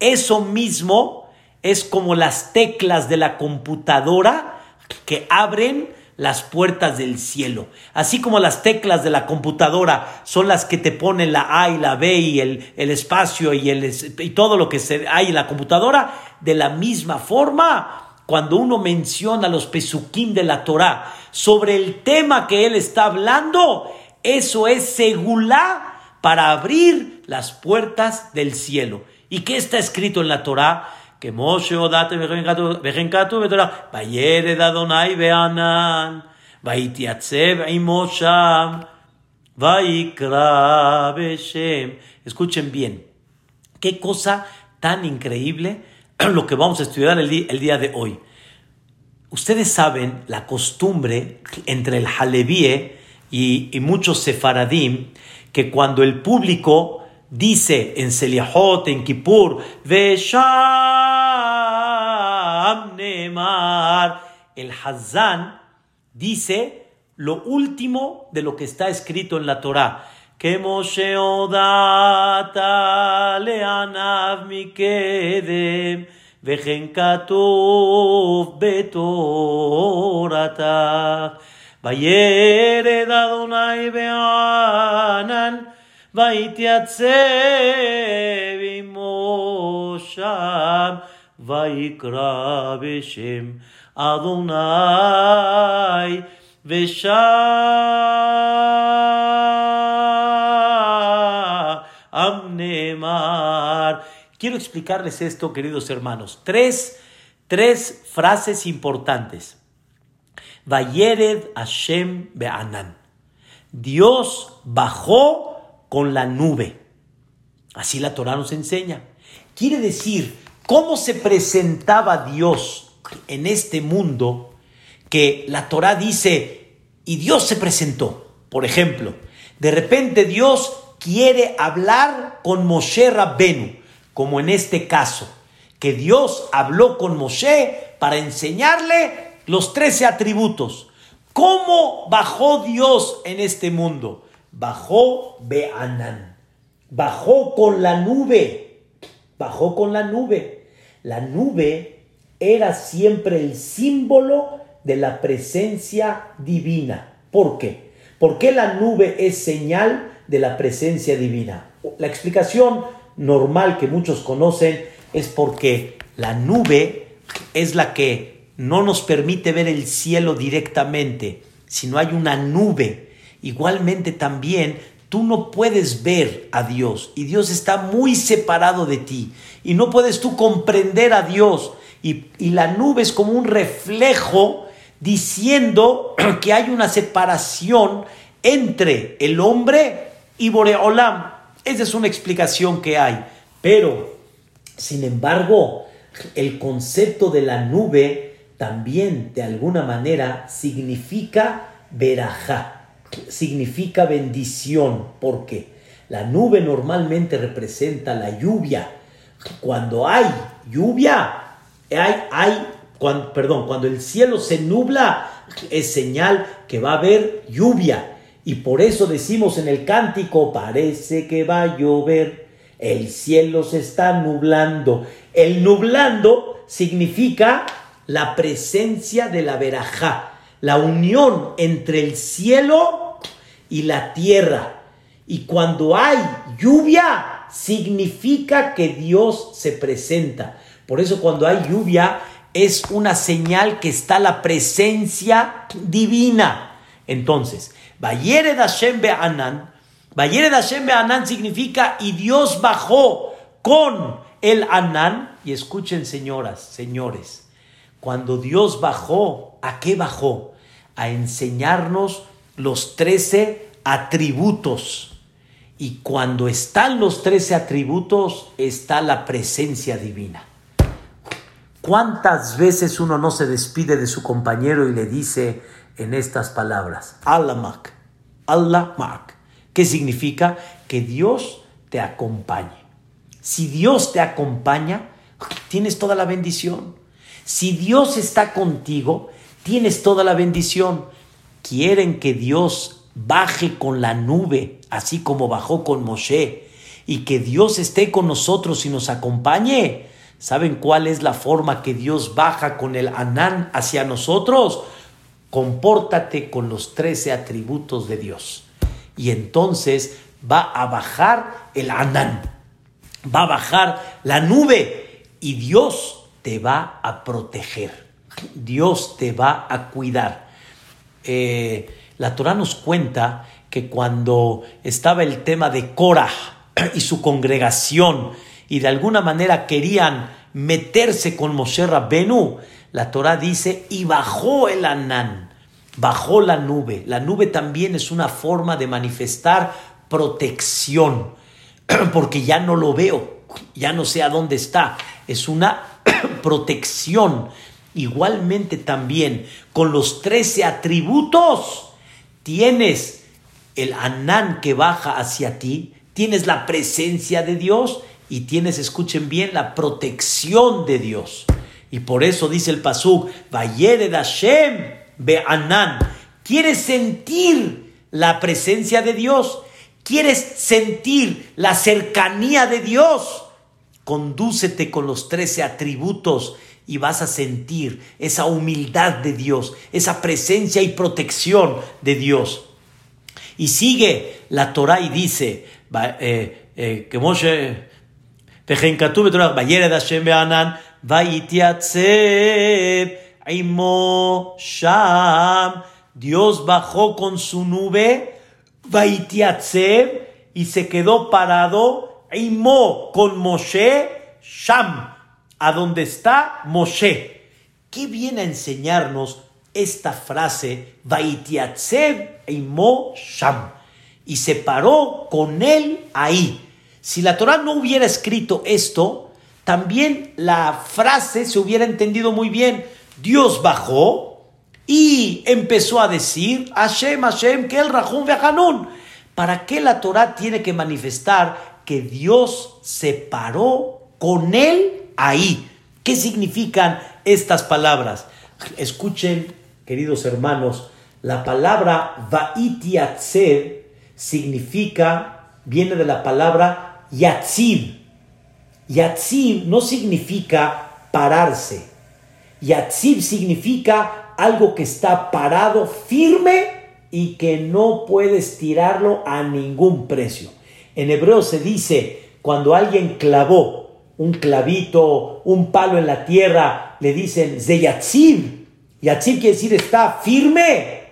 eso mismo es como las teclas de la computadora que abren las puertas del cielo. Así como las teclas de la computadora son las que te ponen la A y la B y el, espacio y, el, y todo lo que hay en la computadora, de la misma forma, cuando uno menciona los pesuquín de la Torah sobre el tema que él está hablando, eso es segula para abrir las puertas del cielo. ¿Y qué está escrito en la Torah? Que Moshe odate vejenkatu betorah, vayered Adonai beanan, vaitiatzev imosham, vaikra beshem. Escuchen bien, qué cosa tan increíble lo que vamos a estudiar el día de hoy. Ustedes saben la costumbre entre el Halevíe y, muchos sefaradim que cuando el público dice en Seliahot, en Kippur, Vesham Nemar, el Hazán dice lo último de lo que está escrito en la Torah. Que Moshe odata leanav mikedem vejen katuv betorata. וירד אדוני בענן, ויתייצב עמו שם, ויקרא בשם אדוני ושם נאמר. Quiero explicarles esto, queridos hermanos. Tres, tres frases importantes. Vayered Hashem Be'anan. Dios bajó con la nube. Así la Torah nos enseña. Quiere decir, cómo se presentaba Dios en este mundo que la Torah dice, y Dios se presentó. Por ejemplo, de repente Dios quiere hablar con Moshe Rabbenu, como en este caso, que Dios habló con Moshe para enseñarle los trece atributos. ¿Cómo bajó Dios en este mundo? Bajó Beanan. Bajó con la nube. Bajó con la nube. La nube era siempre el símbolo de la presencia divina. ¿Por qué? ¿Por qué la nube es señal de la presencia divina? La explicación normal que muchos conocen es porque la nube es la que no nos permite ver el cielo directamente, sino hay una nube. Igualmente también tú no puedes ver a Dios y Dios está muy separado de ti y no puedes tú comprender a Dios y, la nube es como un reflejo diciendo que hay una separación entre el hombre y Boreolam. Esa es una explicación que hay. Pero, sin embargo, el concepto de la nube también de alguna manera significa verajá, significa bendición. porque La nube normalmente representa la lluvia. Cuando hay lluvia, hay, hay cuando, perdón, cuando el cielo se nubla, es señal que va a haber lluvia. Y por eso decimos en el cántico, parece que va a llover, el cielo se está nublando. El nublando significa la presencia de la verajá, la unión entre el cielo y la tierra. Y cuando hay lluvia, significa que Dios se presenta. Por eso cuando hay lluvia es una señal que está la presencia divina. Entonces, Bayered Hashem Be'anan, Bayered Hashem Be'anan significa y Dios bajó con el Anan. Y escuchen señoras, señores, cuando Dios bajó, ¿a qué bajó? A enseñarnos los trece atributos. Y cuando están los trece atributos, está la presencia divina. ¿Cuántas veces uno no se despide de su compañero y le dice en estas palabras, Allah Mak, Allah Mak? ¿Qué significa? Que Dios te acompañe. Si Dios te acompaña, tienes toda la bendición. Si Dios está contigo, tienes toda la bendición. Quieren que Dios baje con la nube, así como bajó con Moshe, y que Dios esté con nosotros y nos acompañe. ¿Saben cuál es la forma que Dios baja con el Anán hacia nosotros? Compórtate con los trece atributos de Dios. Y entonces va a bajar el Anán, va a bajar la nube y Dios te va a proteger. Dios te va a cuidar. Eh, la Torah nos cuenta que cuando estaba el tema de Korah y su congregación, y de alguna manera querían meterse con Moshe Rabbenu, la Torah dice, y bajó el Anán, bajó la nube. La nube también es una forma de manifestar protección, porque ya no lo veo, ya no sé a dónde está. Es una protección. Igualmente también con los trece atributos tienes el Anán que baja hacia ti, tienes la presencia de Dios y tienes, escuchen bien, la protección de Dios. Y por eso dice el Pasuk, Vayere Hashem Be'anan. ¿Quieres sentir la presencia de Dios? ¿Quieres sentir la cercanía de Dios? Condúcete con los trece atributos y vas a sentir esa humildad de Dios, esa presencia y protección de Dios. Y sigue la Torah y dice, eh, eh, que Moshe, Hashem Be'anan, Dios bajó con su nube, Vaitiatzeb, y se quedó parado, Aimó con Moshe, Sham, a donde está Moshe. ¿Qué viene a enseñarnos esta frase, Vaitiatzeb, Aimó, Sham? Y se paró con él ahí. Si la Torah no hubiera escrito esto, también la frase se hubiera entendido muy bien. Dios bajó y empezó a decir, Hashem, Hashem, que el Rahum Hanun. ¿Para qué la Torah tiene que manifestar que Dios se paró con él ahí? ¿Qué significan estas palabras? Escuchen, queridos hermanos, la palabra Vaitiatzed significa, viene de la palabra Yatzib. Yatzib no significa pararse. Yatzib significa algo que está parado firme y que no puedes tirarlo a ningún precio. En hebreo se dice, cuando alguien clavó un clavito, un palo en la tierra, le dicen Zeyatzib. Yatzib quiere decir está firme.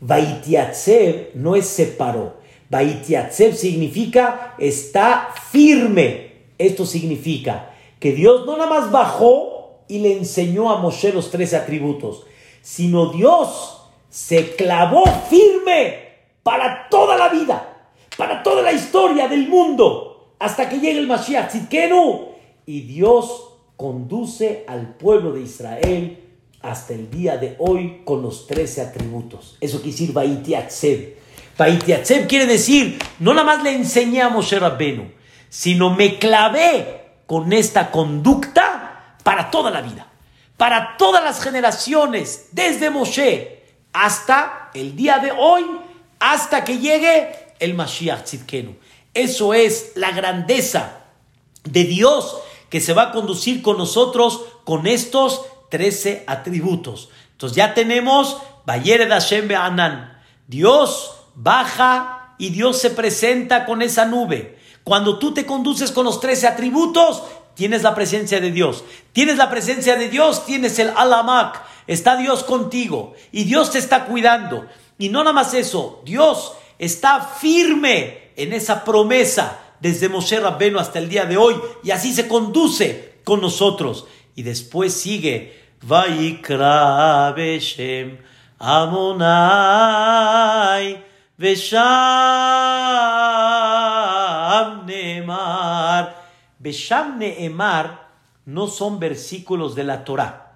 Vaitiatzev no es separó. Vaitiatzev significa está firme. Esto significa que Dios no nada más bajó y le enseñó a Moshe los tres atributos, sino Dios se clavó firme para toda la vida, para toda la historia del mundo, hasta que llegue el Mashiach Tzidkenu. Y Dios conduce al pueblo de Israel hasta el día de hoy con los trece atributos. Eso quiere decir Baitiatzeb. Baitiatzeb quiere decir, no nada más le enseñamos a Rabbenu, sino me clavé con esta conducta para toda la vida, para todas las generaciones, desde Moshe hasta el día de hoy, hasta que llegue el Mashiach Tzidkenu. Eso es la grandeza de Dios que se va a conducir con nosotros con estos 13 atributos. Entonces ya tenemos Bayere Hashem Be'anan. Dios baja y Dios se presenta con esa nube. Cuando tú te conduces con los 13 atributos, tienes la presencia de Dios. Tienes la presencia de Dios, tienes el Alamak. Está Dios contigo y Dios te está cuidando. Y no nada más eso, Dios está firme en esa promesa desde Moshe Rabbeno hasta el día de hoy y así se conduce con nosotros. Y después sigue Vaikra Beshem Amonai Besham Neemar. Besham Neemar no son versículos de la Torah.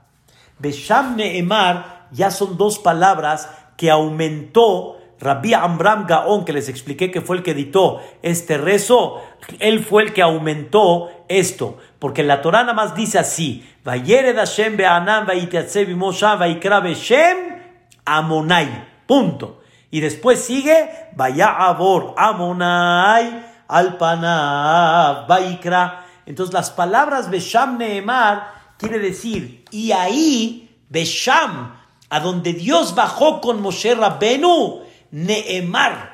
Besham Neemar ya son dos palabras que aumentó Rabbi Amram Gaon, que les expliqué que fue el que editó este rezo, él fue el que aumentó esto, porque la Torah nada más dice así, Hashem punto. Y después sigue, Vaya abor amonai alpanav vaikra. Entonces las palabras Besham Neemar quiere decir, y ahí, Besham, a donde Dios bajó con Moshe Rabbenu, Neemar.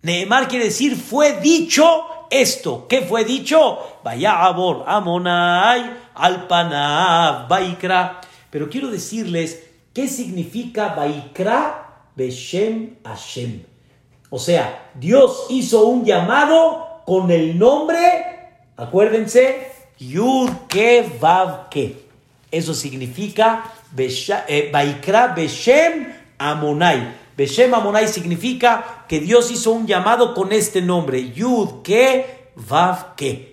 Neemar quiere decir fue dicho esto. ¿Qué fue dicho? Vaya abor, amonai, alpanav, baikra. Pero quiero decirles qué significa baikra beshem Hashem. O sea, Dios hizo un llamado con el nombre, acuérdense, Yud Ke. Eso significa eh, Baikra Beshem Amonai. Beshem Amonai significa que Dios hizo un llamado con este nombre, Yud Ke,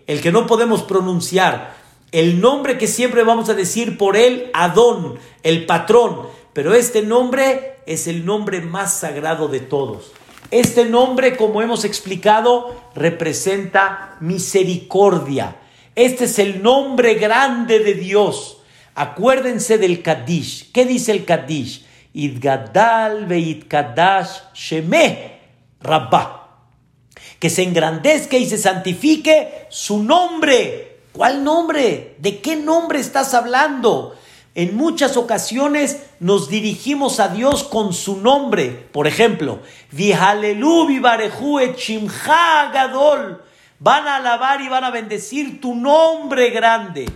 el que no podemos pronunciar, el nombre que siempre vamos a decir por él, Adón, el patrón, pero este nombre es el nombre más sagrado de todos. Este nombre, como hemos explicado, representa misericordia. Este es el nombre grande de Dios. Acuérdense del Kadish. ¿Qué dice el Kadish? Idgadal kadash Sheme Rabba. Que se engrandezca y se santifique su nombre. ¿Cuál nombre? ¿De qué nombre estás hablando? En muchas ocasiones nos dirigimos a Dios con su nombre. Por ejemplo, Gadol. Van a alabar y van a bendecir tu nombre grande.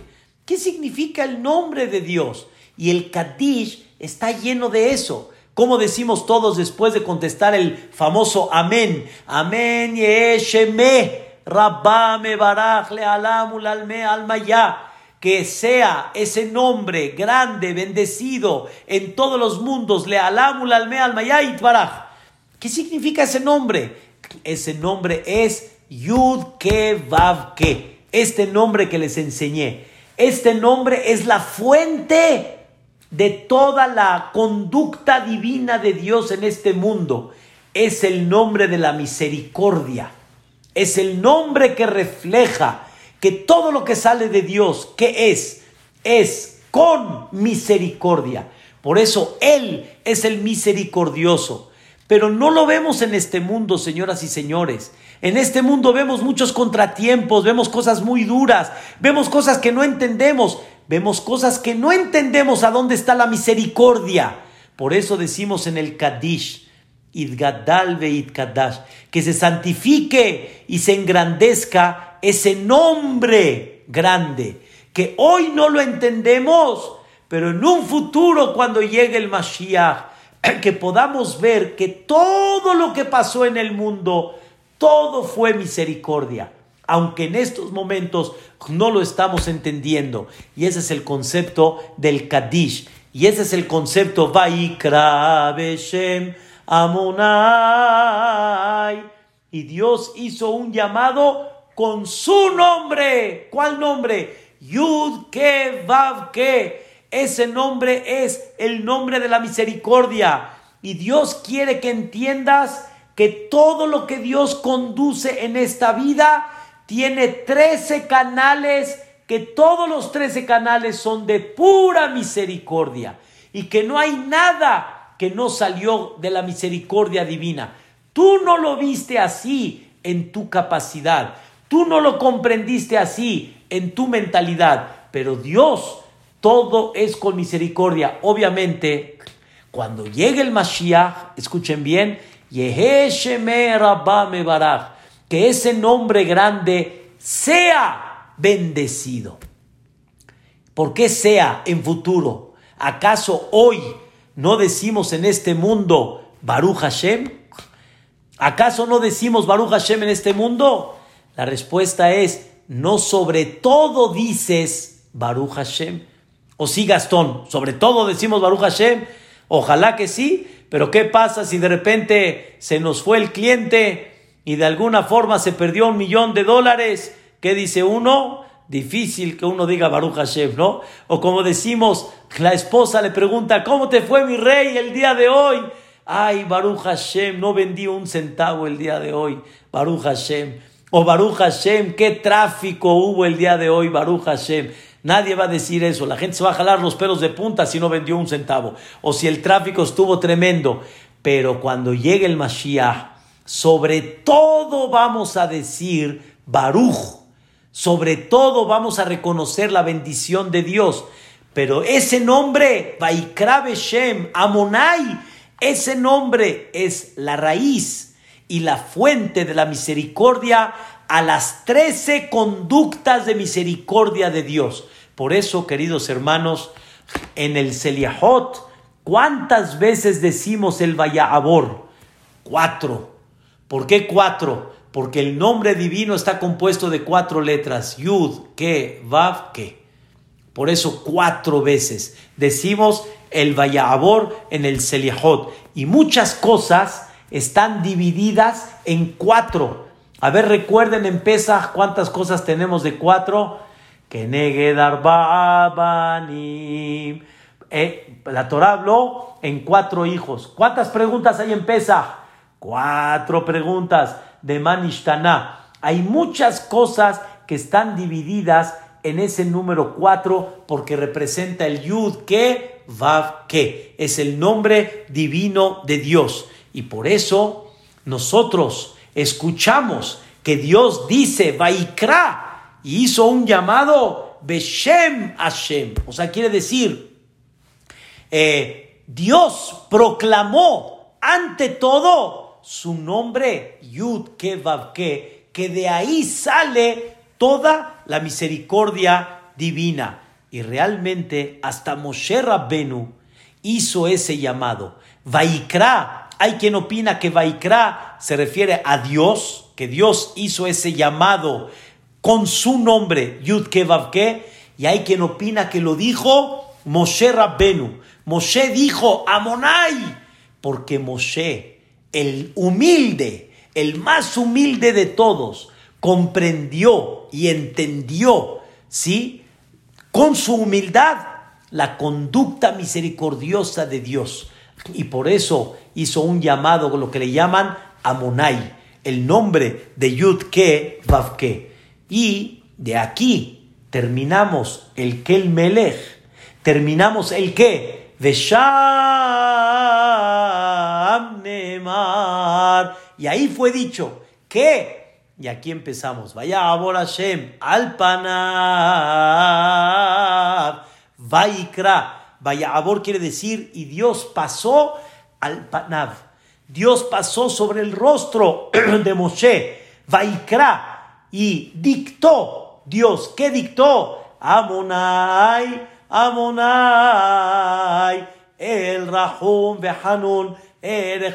¿Qué significa el nombre de Dios? Y el Kadish está lleno de eso. Como decimos todos después de contestar el famoso amén? Amén, yesheme, rabame, baraj, le alamul alme, almaya. Que sea ese nombre grande, bendecido en todos los mundos, le alamul alme, almaya, itbaraj. ¿Qué significa ese nombre? Ese nombre es Yud Ke Ke. Este nombre que les enseñé. Este nombre es la fuente de toda la conducta divina de Dios en este mundo. Es el nombre de la misericordia. Es el nombre que refleja que todo lo que sale de Dios, ¿qué es? Es con misericordia. Por eso Él es el misericordioso. Pero no lo vemos en este mundo, señoras y señores. En este mundo vemos muchos contratiempos, vemos cosas muy duras, vemos cosas que no entendemos vemos cosas que no entendemos a dónde está la misericordia. Por eso decimos en el Kadish, Idgadal Kadash, que se santifique y se engrandezca ese nombre grande, que hoy no lo entendemos, pero en un futuro cuando llegue el Mashiach, que podamos ver que todo lo que pasó en el mundo, todo fue misericordia, aunque en estos momentos no lo estamos entendiendo. Y ese es el concepto del Kadish. Y ese es el concepto Vaikra Beshem Amonai. Y Dios hizo un llamado con su nombre. ¿Cuál nombre? Yud Ke. Ese nombre es el nombre de la misericordia. Y Dios quiere que entiendas que todo lo que Dios conduce en esta vida tiene 13 canales, que todos los 13 canales son de pura misericordia y que no hay nada que no salió de la misericordia divina. Tú no lo viste así en tu capacidad, tú no lo comprendiste así en tu mentalidad, pero Dios todo es con misericordia. Obviamente, cuando llegue el Mashiach, escuchen bien, que ese nombre grande sea bendecido. ¿Por qué sea en futuro? ¿Acaso hoy no decimos en este mundo Baruch Hashem? ¿Acaso no decimos Baruch Hashem en este mundo? La respuesta es, no sobre todo dices Baruch Hashem. O sí, Gastón, sobre todo decimos Baruch Hashem. Ojalá que sí, pero ¿qué pasa si de repente se nos fue el cliente y de alguna forma se perdió un millón de dólares? ¿Qué dice uno? Difícil que uno diga Baruch Hashem, ¿no? O como decimos, la esposa le pregunta, ¿cómo te fue mi rey el día de hoy? Ay, Baruch Hashem, no vendí un centavo el día de hoy, Baruch Hashem. O Baruch Hashem, qué tráfico hubo el día de hoy, Baruch Hashem. Nadie va a decir eso. La gente se va a jalar los pelos de punta si no vendió un centavo. O si el tráfico estuvo tremendo. Pero cuando llegue el Mashiach, sobre todo vamos a decir Baruch. Sobre todo vamos a reconocer la bendición de Dios. Pero ese nombre, Vaikra Beshem, Amonai, ese nombre es la raíz y la fuente de la misericordia a las trece conductas de misericordia de Dios. Por eso, queridos hermanos, en el Seliahot, ¿cuántas veces decimos el Vayabor? Cuatro. ¿Por qué cuatro? Porque el nombre divino está compuesto de cuatro letras, Yud, Ke, Vav, Ke. Por eso cuatro veces decimos el Vayabor en el Seliahot. Y muchas cosas están divididas en cuatro. A ver, recuerden en Pesach cuántas cosas tenemos de cuatro. Que eh, la Torah habló en cuatro hijos. ¿Cuántas preguntas hay en Pesach? Cuatro preguntas de Manishtana. Hay muchas cosas que están divididas en ese número cuatro porque representa el Yud que que es el nombre divino de Dios. Y por eso nosotros escuchamos que Dios dice Vaikra y hizo un llamado Beshem Hashem. O sea, quiere decir, eh, Dios proclamó ante todo su nombre Yud Ke Vav Ke, que de ahí sale toda la misericordia divina. Y realmente hasta Moshe Rabbenu hizo ese llamado. Vaikra hay quien opina que Vaikra se refiere a Dios, que Dios hizo ese llamado con su nombre, Yud Kevavke, y hay quien opina que lo dijo Moshe Rabbenu. Moshe dijo Amonai, porque Moshe, el humilde, el más humilde de todos, comprendió y entendió, ¿sí? Con su humildad, la conducta misericordiosa de Dios. Y por eso hizo un llamado con lo que le llaman Amonai, el nombre de Yud Ke Y de aquí terminamos el Kel Melech, terminamos el que Vesham Nemar. Y ahí fue dicho que, y aquí empezamos, vaya a Hashem, Alpanav, Vaikra. Vaya Abor quiere decir, y Dios pasó al Panav. Dios pasó sobre el rostro de Moshe, Vaikra, y dictó, Dios, ¿qué dictó? Amonai, Amonai, el Rahum Behanun, el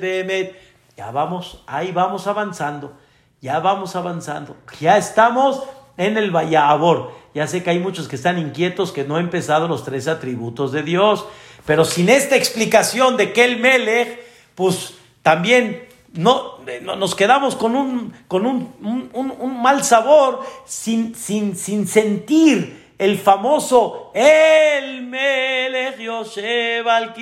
Bemet. Ya vamos, ahí vamos avanzando, ya vamos avanzando, ya estamos en el Vallabor. Ya sé que hay muchos que están inquietos que no han empezado los tres atributos de Dios, pero sin esta explicación de que el Melech, pues también no, nos quedamos con un, con un, mal sabor sin, sin, sin sentir el famoso El Melech Yosef al.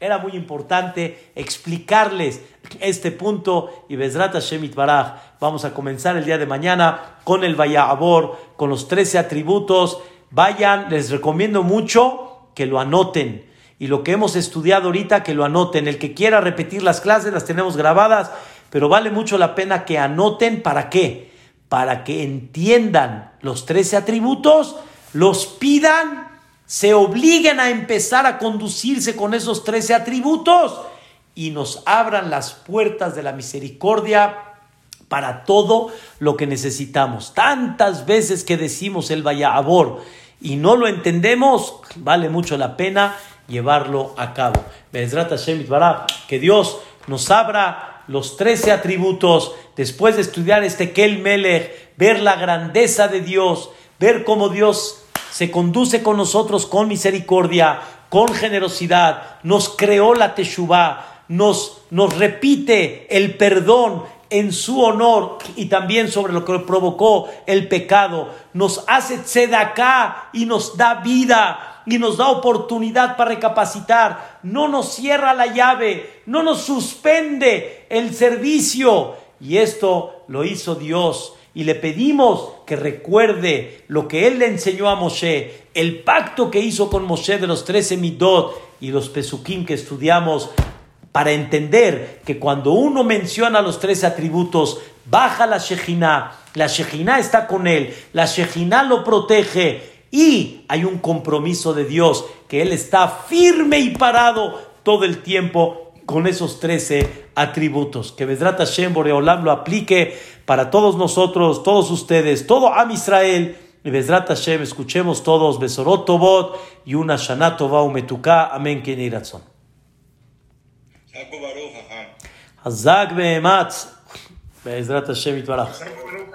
Era muy importante explicarles este punto y Bezrat Hashem Baraj. Vamos a comenzar el día de mañana con el Vayabor, con los 13 atributos. Vayan, les recomiendo mucho que lo anoten. Y lo que hemos estudiado ahorita, que lo anoten. El que quiera repetir las clases, las tenemos grabadas, pero vale mucho la pena que anoten. ¿Para qué? Para que entiendan los 13 atributos, los pidan, se obliguen a empezar a conducirse con esos 13 atributos y nos abran las puertas de la misericordia para todo lo que necesitamos. Tantas veces que decimos el Vayabor y no lo entendemos, vale mucho la pena llevarlo a cabo. Que Dios nos abra los trece atributos después de estudiar este Kel Melech, ver la grandeza de Dios, ver cómo Dios se conduce con nosotros con misericordia, con generosidad, nos creó la Teshuvah nos, nos repite el perdón en su honor y también sobre lo que provocó el pecado. Nos hace tzedaká y nos da vida y nos da oportunidad para recapacitar. No nos cierra la llave, no nos suspende el servicio. Y esto lo hizo Dios. Y le pedimos que recuerde lo que él le enseñó a Moshe, el pacto que hizo con Moshe de los trece midot y los pesukim que estudiamos para entender que cuando uno menciona los tres atributos, baja la Shejina, la Shejina está con él, la Shejina lo protege y hay un compromiso de Dios que él está firme y parado todo el tiempo con esos trece atributos. Que Vedrat Hashem Boreolam lo aplique para todos nosotros, todos ustedes, todo Am Israel. Y Vedrat Hashem, escuchemos todos Besorot Tobot y una Shana Tova Umetuka. Amén. חזק וברוך החם. חזק ואמץ, בעזרת השם יתברך. חזק וברוך